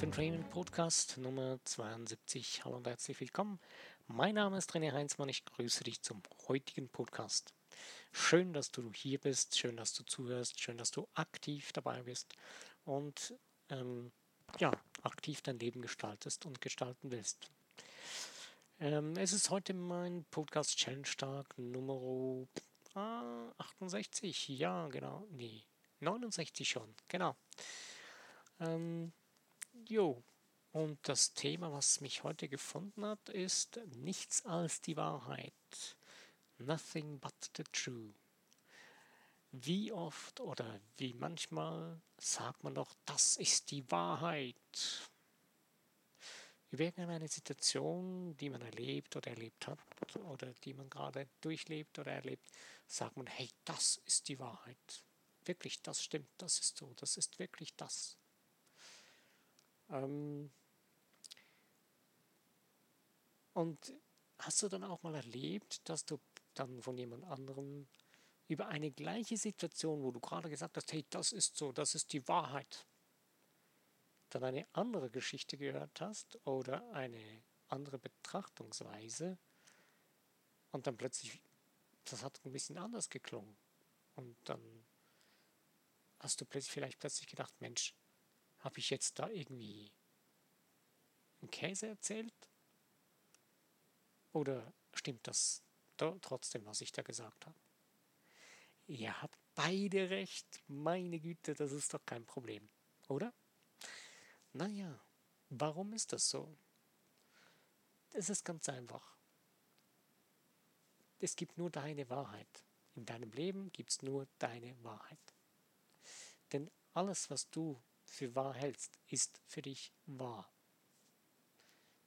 Training Podcast Nummer 72. Hallo und herzlich willkommen. Mein Name ist René Heinzmann. Ich grüße dich zum heutigen Podcast. Schön, dass du hier bist, schön, dass du zuhörst, schön, dass du aktiv dabei bist und ähm, ja, aktiv dein Leben gestaltest und gestalten willst. Ähm, es ist heute mein Podcast Challenge Tag Nummer ah, 68. Ja, genau. Nee, 69 schon. Genau. Ähm, jo. Und das Thema, was mich heute gefunden hat, ist nichts als die Wahrheit. Nothing but the truth. Wie oft oder wie manchmal sagt man doch, das ist die Wahrheit. Über irgendeine Situation, die man erlebt oder erlebt hat oder die man gerade durchlebt oder erlebt, sagt man, hey, das ist die Wahrheit. Wirklich, das stimmt, das ist so, das ist wirklich das. Ähm und hast du dann auch mal erlebt, dass du dann von jemand anderem über eine gleiche Situation, wo du gerade gesagt hast, hey, das ist so, das ist die Wahrheit, dann eine andere Geschichte gehört hast oder eine andere Betrachtungsweise und dann plötzlich, das hat ein bisschen anders geklungen. Und dann hast du plötzlich vielleicht plötzlich gedacht, Mensch, habe ich jetzt da irgendwie einen Käse erzählt? Oder stimmt das trotzdem, was ich da gesagt habe? Ihr habt beide recht. Meine Güte, das ist doch kein Problem, oder? Naja, warum ist das so? Es ist ganz einfach. Es gibt nur deine Wahrheit. In deinem Leben gibt es nur deine Wahrheit. Denn alles, was du für wahr hältst, ist für dich wahr.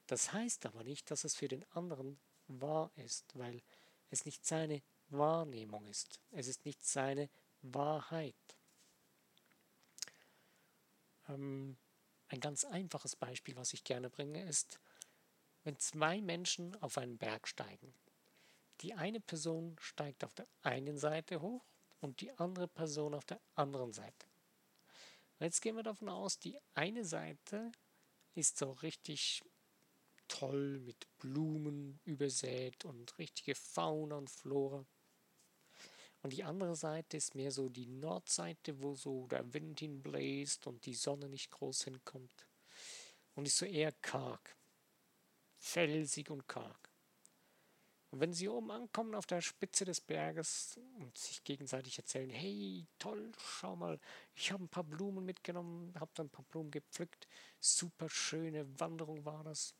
Das heißt aber nicht, dass es für den anderen wahr ist, weil es nicht seine Wahrnehmung ist. Es ist nicht seine Wahrheit. Ähm, ein ganz einfaches Beispiel, was ich gerne bringe, ist, wenn zwei Menschen auf einen Berg steigen. Die eine Person steigt auf der einen Seite hoch und die andere Person auf der anderen Seite. Jetzt gehen wir davon aus, die eine Seite ist so richtig toll mit Blumen übersät und richtige Fauna und Flora. Und die andere Seite ist mehr so die Nordseite, wo so der Wind hinbläst und die Sonne nicht groß hinkommt. Und ist so eher karg. Felsig und karg. Und wenn sie oben ankommen auf der Spitze des Berges und sich gegenseitig erzählen, hey, toll, schau mal, ich habe ein paar Blumen mitgenommen, habe dann ein paar Blumen gepflückt, super schöne Wanderung war das.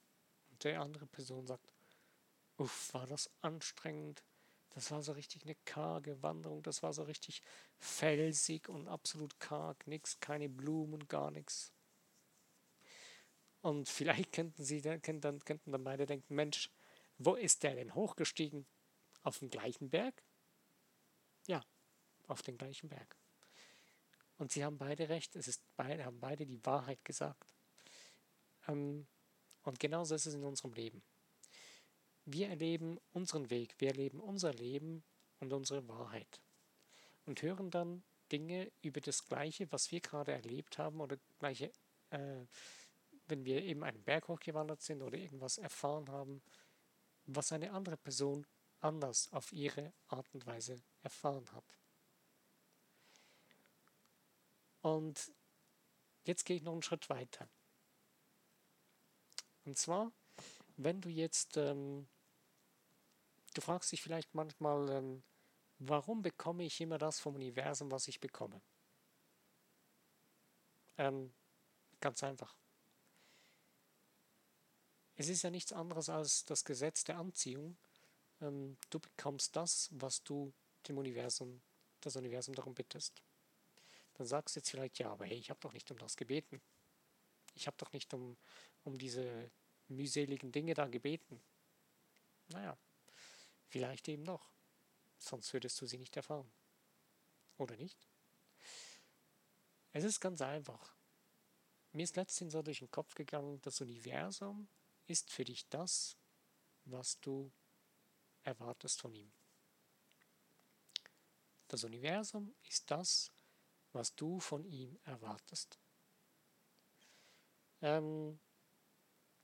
Und der andere Person sagt, uff, war das anstrengend, das war so richtig eine karge Wanderung, das war so richtig felsig und absolut karg, nichts, keine Blumen, gar nichts. Und vielleicht könnten sie könnten dann, könnten dann beide denken, Mensch, wo ist der denn hochgestiegen? Auf dem gleichen Berg? Ja, auf den gleichen Berg. Und sie haben beide recht, es ist beide, haben beide die Wahrheit gesagt. Ähm, und genauso ist es in unserem Leben. Wir erleben unseren Weg, wir erleben unser Leben und unsere Wahrheit und hören dann Dinge über das Gleiche, was wir gerade erlebt haben oder gleiche, äh, wenn wir eben einen Berg hochgewandert sind oder irgendwas erfahren haben, was eine andere Person anders auf ihre Art und Weise erfahren hat. Und jetzt gehe ich noch einen Schritt weiter. Und zwar, wenn du jetzt ähm, Du fragst dich vielleicht manchmal, ähm, warum bekomme ich immer das vom Universum, was ich bekomme? Ähm, ganz einfach. Es ist ja nichts anderes als das Gesetz der Anziehung. Ähm, du bekommst das, was du dem Universum, das Universum darum bittest. Dann sagst du jetzt vielleicht, ja, aber hey, ich habe doch nicht um das gebeten. Ich habe doch nicht um, um diese mühseligen Dinge da gebeten. Naja, Vielleicht eben noch. Sonst würdest du sie nicht erfahren. Oder nicht? Es ist ganz einfach. Mir ist letztens so durch den Kopf gegangen, das Universum ist für dich das, was du erwartest von ihm. Das Universum ist das, was du von ihm erwartest. Ähm,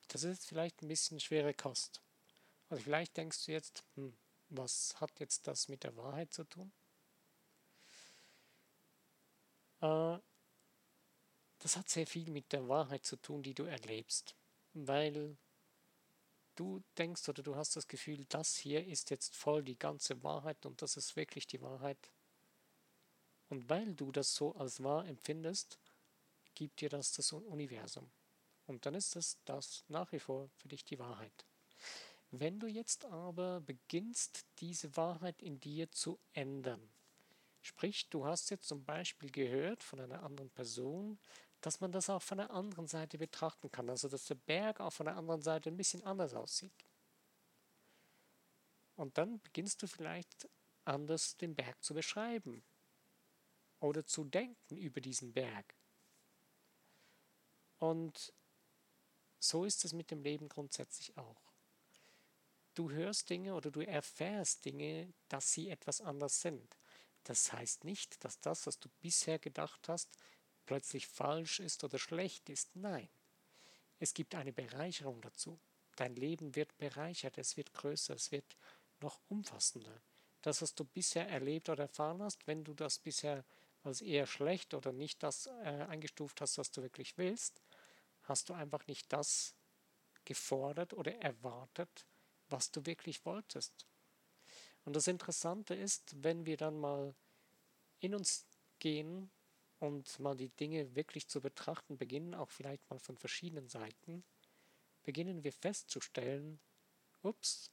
das ist vielleicht ein bisschen schwere Kost. Also vielleicht denkst du jetzt, hm, was hat jetzt das mit der Wahrheit zu tun? Äh, das hat sehr viel mit der Wahrheit zu tun, die du erlebst, weil du denkst oder du hast das Gefühl, das hier ist jetzt voll die ganze Wahrheit und das ist wirklich die Wahrheit. Und weil du das so als wahr empfindest, gibt dir das das Universum. Und dann ist es das nach wie vor für dich die Wahrheit. Wenn du jetzt aber beginnst, diese Wahrheit in dir zu ändern, sprich, du hast jetzt zum Beispiel gehört von einer anderen Person, dass man das auch von der anderen Seite betrachten kann, also dass der Berg auch von der anderen Seite ein bisschen anders aussieht. Und dann beginnst du vielleicht anders den Berg zu beschreiben oder zu denken über diesen Berg. Und so ist es mit dem Leben grundsätzlich auch. Du hörst Dinge oder du erfährst Dinge, dass sie etwas anders sind. Das heißt nicht, dass das, was du bisher gedacht hast, plötzlich falsch ist oder schlecht ist. Nein. Es gibt eine Bereicherung dazu. Dein Leben wird bereichert, es wird größer, es wird noch umfassender. Das, was du bisher erlebt oder erfahren hast, wenn du das bisher als eher schlecht oder nicht das äh, eingestuft hast, was du wirklich willst, hast du einfach nicht das gefordert oder erwartet, was du wirklich wolltest. Und das Interessante ist, wenn wir dann mal in uns gehen und mal die Dinge wirklich zu betrachten beginnen, auch vielleicht mal von verschiedenen Seiten, beginnen wir festzustellen, ups,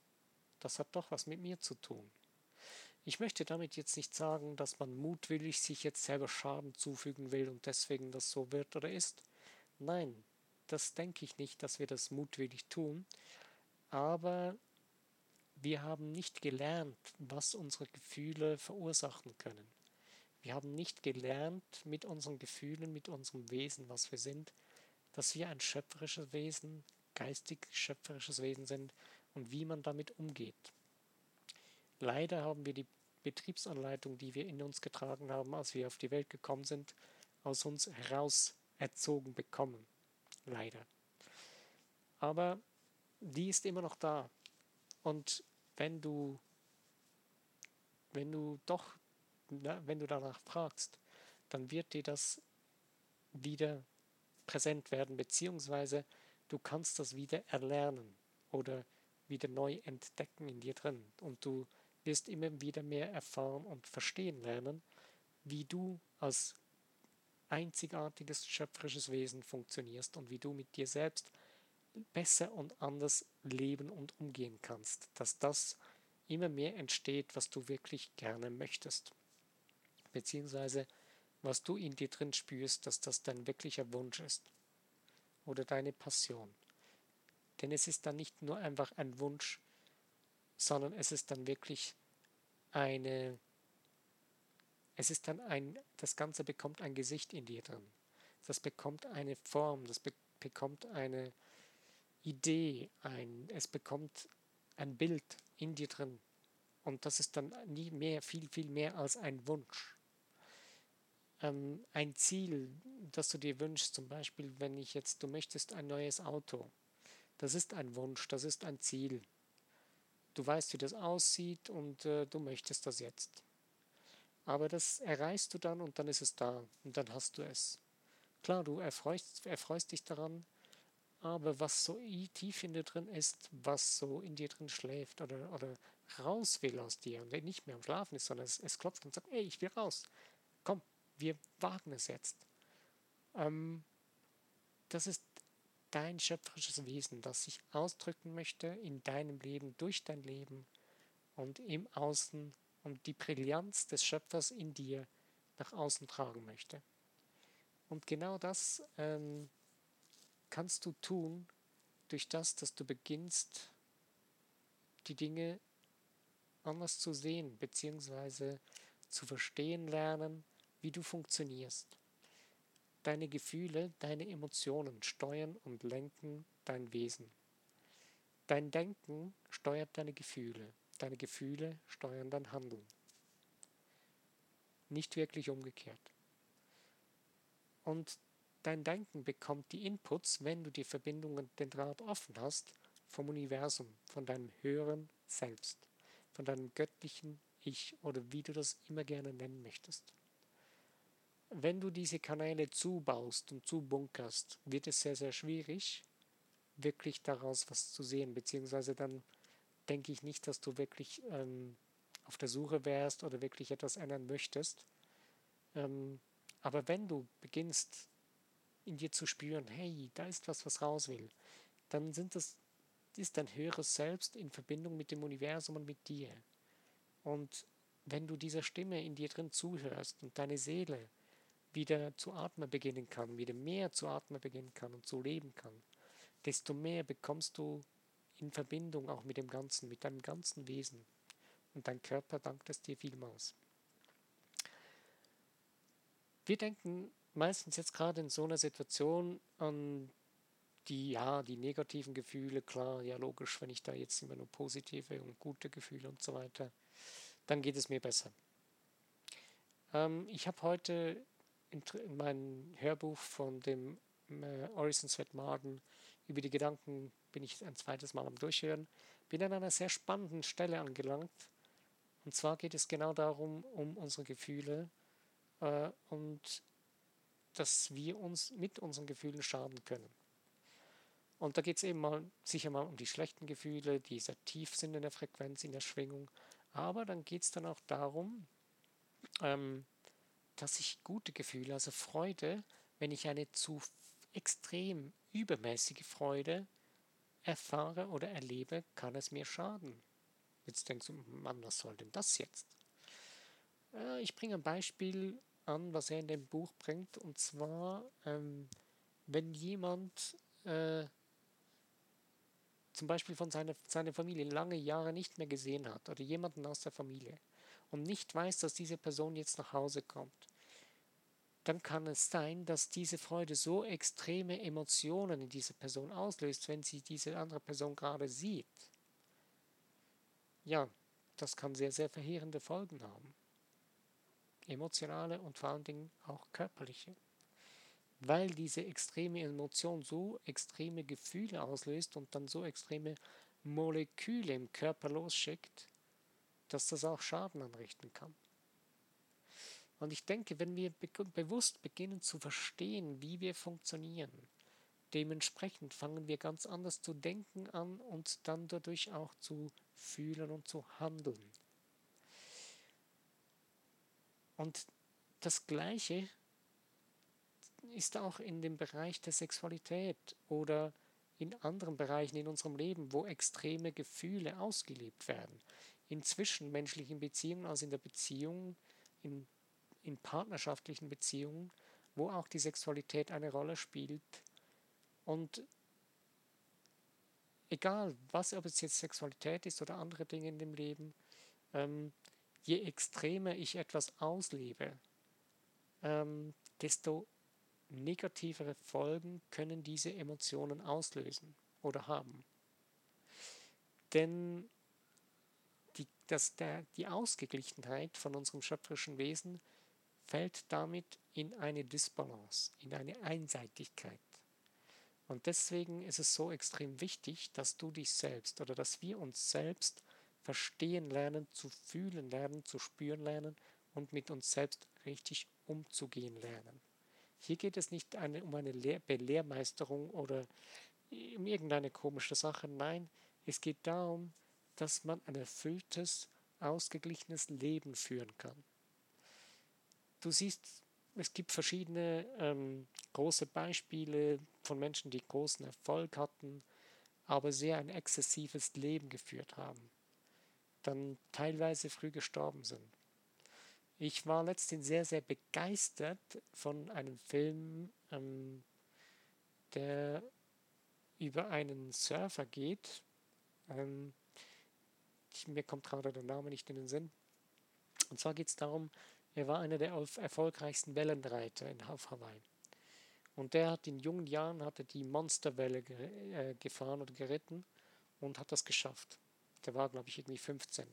das hat doch was mit mir zu tun. Ich möchte damit jetzt nicht sagen, dass man mutwillig sich jetzt selber Schaden zufügen will und deswegen das so wird oder ist. Nein, das denke ich nicht, dass wir das mutwillig tun. Aber wir haben nicht gelernt, was unsere Gefühle verursachen können. Wir haben nicht gelernt mit unseren Gefühlen, mit unserem Wesen, was wir sind, dass wir ein schöpferisches Wesen, geistig schöpferisches Wesen sind und wie man damit umgeht. Leider haben wir die Betriebsanleitung, die wir in uns getragen haben, als wir auf die Welt gekommen sind, aus uns heraus erzogen bekommen. Leider. Aber die ist immer noch da. Und wenn du, wenn du doch na, wenn du danach fragst, dann wird dir das wieder präsent werden, beziehungsweise du kannst das wieder erlernen oder wieder neu entdecken in dir drin. Und du wirst immer wieder mehr erfahren und verstehen lernen, wie du als einzigartiges schöpferisches Wesen funktionierst und wie du mit dir selbst besser und anders leben und umgehen kannst, dass das immer mehr entsteht, was du wirklich gerne möchtest beziehungsweise was du in dir drin spürst, dass das dein wirklicher Wunsch ist oder deine Passion. Denn es ist dann nicht nur einfach ein Wunsch, sondern es ist dann wirklich eine, es ist dann ein, das Ganze bekommt ein Gesicht in dir drin. Das bekommt eine Form, das be bekommt eine Idee, ein, es bekommt ein Bild in dir drin. Und das ist dann nie mehr, viel, viel mehr als ein Wunsch ähm, ein Ziel, das du dir wünschst, zum Beispiel, wenn ich jetzt, du möchtest ein neues Auto, das ist ein Wunsch, das ist ein Ziel. Du weißt, wie das aussieht und äh, du möchtest das jetzt. Aber das erreichst du dann und dann ist es da und dann hast du es. Klar, du erfreust, erfreust dich daran, aber was so tief in dir drin ist, was so in dir drin schläft oder, oder raus will aus dir und nicht mehr am Schlafen ist, sondern es, es klopft und sagt, ey, ich will raus. Komm, wir wagen es jetzt. Ähm, das ist dein schöpferisches Wesen, das sich ausdrücken möchte in deinem Leben, durch dein Leben und im Außen und die Brillanz des Schöpfers in dir nach außen tragen möchte. Und genau das ähm, kannst du tun durch das, dass du beginnst, die Dinge anders zu sehen, beziehungsweise zu verstehen lernen, wie du funktionierst. Deine Gefühle, deine Emotionen steuern und lenken dein Wesen. Dein Denken steuert deine Gefühle, deine Gefühle steuern dein Handeln. Nicht wirklich umgekehrt. Und dein Denken bekommt die Inputs, wenn du die Verbindungen, den Draht offen hast, vom Universum, von deinem höheren Selbst, von deinem göttlichen Ich oder wie du das immer gerne nennen möchtest. Wenn du diese Kanäle zubaust und zubunkerst, wird es sehr, sehr schwierig, wirklich daraus was zu sehen, beziehungsweise dann denke ich nicht, dass du wirklich ähm, auf der Suche wärst oder wirklich etwas ändern möchtest. Ähm, aber wenn du beginnst, in dir zu spüren, hey, da ist was, was raus will, dann sind das, ist dein höheres Selbst in Verbindung mit dem Universum und mit dir. Und wenn du dieser Stimme in dir drin zuhörst und deine Seele wieder zu atmen beginnen kann, wieder mehr zu atmen beginnen kann und zu leben kann, desto mehr bekommst du in Verbindung auch mit dem Ganzen, mit deinem ganzen Wesen. Und dein Körper dankt es dir vielmals. Wir denken meistens jetzt gerade in so einer Situation an die, ja, die negativen Gefühle, klar, ja logisch, wenn ich da jetzt immer nur positive und gute Gefühle und so weiter, dann geht es mir besser. Ähm, ich habe heute in, in meinem Hörbuch von dem äh, Orison Sweat Marden über die Gedanken bin ich ein zweites Mal am Durchhören, bin an einer sehr spannenden Stelle angelangt. Und zwar geht es genau darum, um unsere Gefühle äh, und dass wir uns mit unseren Gefühlen schaden können. Und da geht es eben mal sicher mal um die schlechten Gefühle, die sehr tief sind in der Frequenz, in der Schwingung. Aber dann geht es dann auch darum, ähm, dass ich gute Gefühle, also Freude, wenn ich eine zu extrem übermäßige Freude erfahre oder erlebe, kann es mir schaden. Jetzt denkst du, Mann, was soll denn das jetzt? Äh, ich bringe ein Beispiel an, was er in dem Buch bringt, und zwar, ähm, wenn jemand äh, zum Beispiel von seiner, seiner Familie lange Jahre nicht mehr gesehen hat oder jemanden aus der Familie und nicht weiß, dass diese Person jetzt nach Hause kommt, dann kann es sein, dass diese Freude so extreme Emotionen in dieser Person auslöst, wenn sie diese andere Person gerade sieht. Ja, das kann sehr, sehr verheerende Folgen haben. Emotionale und vor allen Dingen auch körperliche. Weil diese extreme Emotion so extreme Gefühle auslöst und dann so extreme Moleküle im Körper losschickt, dass das auch Schaden anrichten kann. Und ich denke, wenn wir be bewusst beginnen zu verstehen, wie wir funktionieren, dementsprechend fangen wir ganz anders zu denken an und dann dadurch auch zu fühlen und zu handeln. Und das Gleiche ist auch in dem Bereich der Sexualität oder in anderen Bereichen in unserem Leben, wo extreme Gefühle ausgelebt werden. In zwischenmenschlichen Beziehungen, also in der Beziehung, in in partnerschaftlichen Beziehungen, wo auch die Sexualität eine Rolle spielt. Und egal, was, ob es jetzt Sexualität ist oder andere Dinge in dem Leben, ähm, je extremer ich etwas auslebe, ähm, desto negativere Folgen können diese Emotionen auslösen oder haben. Denn die, das, der, die Ausgeglichenheit von unserem schöpferischen Wesen fällt damit in eine Disbalance, in eine Einseitigkeit. Und deswegen ist es so extrem wichtig, dass du dich selbst oder dass wir uns selbst verstehen lernen, zu fühlen lernen, zu spüren lernen und mit uns selbst richtig umzugehen lernen. Hier geht es nicht eine, um eine Lehr Belehrmeisterung oder um irgendeine komische Sache. Nein, es geht darum, dass man ein erfülltes, ausgeglichenes Leben führen kann du siehst, es gibt verschiedene ähm, große Beispiele von Menschen, die großen Erfolg hatten, aber sehr ein exzessives Leben geführt haben, dann teilweise früh gestorben sind. Ich war letztens sehr, sehr begeistert von einem Film, ähm, der über einen Surfer geht. Ähm, ich, mir kommt gerade der Name nicht in den Sinn. Und zwar geht es darum, er war einer der erfolgreichsten Wellenreiter in auf Hawaii. Und der hat in jungen Jahren hatte die Monsterwelle ge äh, gefahren oder geritten und hat das geschafft. Der war, glaube ich, irgendwie 15.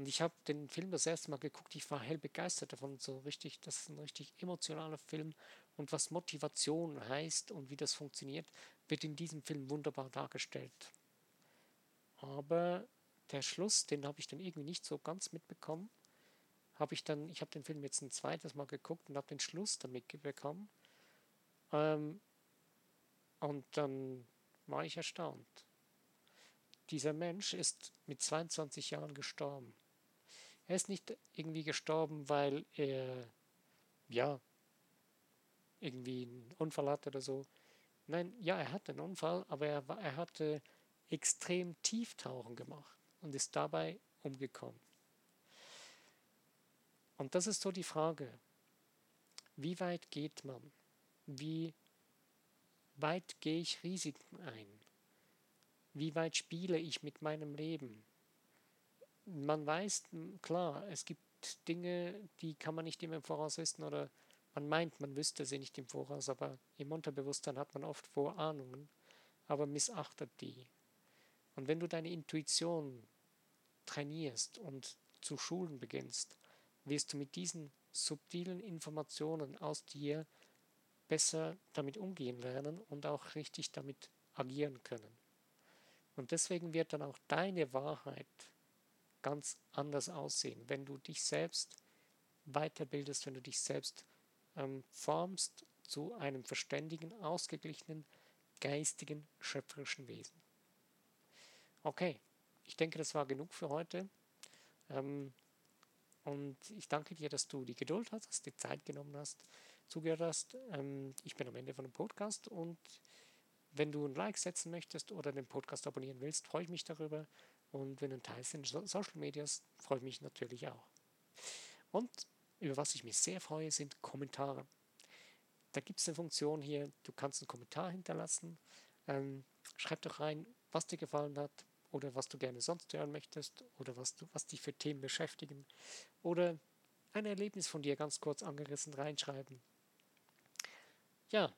Und ich habe den Film das erste Mal geguckt, ich war hell begeistert davon, so richtig, das ist ein richtig emotionaler Film und was Motivation heißt und wie das funktioniert, wird in diesem Film wunderbar dargestellt. Aber der Schluss, den habe ich dann irgendwie nicht so ganz mitbekommen. Habe ich dann, ich habe den Film jetzt ein zweites Mal geguckt und habe den Schluss dann mitbekommen. Ähm, und dann war ich erstaunt. Dieser Mensch ist mit 22 Jahren gestorben. Er ist nicht irgendwie gestorben, weil er, ja, irgendwie einen Unfall hatte oder so. Nein, ja, er hatte einen Unfall, aber er, er hatte extrem Tieftauchen gemacht und ist dabei umgekommen. Und das ist so die Frage, wie weit geht man? Wie weit gehe ich Risiken ein? Wie weit spiele ich mit meinem Leben? Man weiß, klar, es gibt Dinge, die kann man nicht immer im Voraus wissen oder man meint, man wüsste sie nicht im Voraus, aber im Unterbewusstsein hat man oft Vorahnungen, aber missachtet die. Und wenn du deine Intuition trainierst und zu schulen beginnst, wirst du mit diesen subtilen Informationen aus dir besser damit umgehen lernen und auch richtig damit agieren können. Und deswegen wird dann auch deine Wahrheit ganz anders aussehen, wenn du dich selbst weiterbildest, wenn du dich selbst ähm, formst zu einem verständigen, ausgeglichenen, geistigen, schöpferischen Wesen. Okay, ich denke, das war genug für heute. Ähm, und ich danke dir, dass du die Geduld du die Zeit genommen hast, zugehört hast. Ähm, ich bin am Ende von dem Podcast und wenn du ein Like setzen möchtest oder den Podcast abonnieren willst, freue ich mich darüber. Und wenn du ein Teil in Social Medias, freue ich mich natürlich auch. Und über was ich mich sehr freue, sind Kommentare. Da gibt es eine Funktion hier, du kannst einen Kommentar hinterlassen. Ähm, schreib doch rein, was dir gefallen hat oder was du gerne sonst hören möchtest oder was, du, was dich für Themen beschäftigen. Oder ein Erlebnis von dir ganz kurz angerissen reinschreiben. Ja,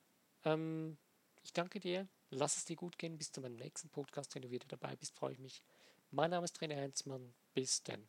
ähm, ich danke dir. Lass es dir gut gehen. Bis zu meinem nächsten Podcast. Wenn du wieder dabei bist, freue ich mich. Mein Name ist Trainer Heinzmann. Bis dann.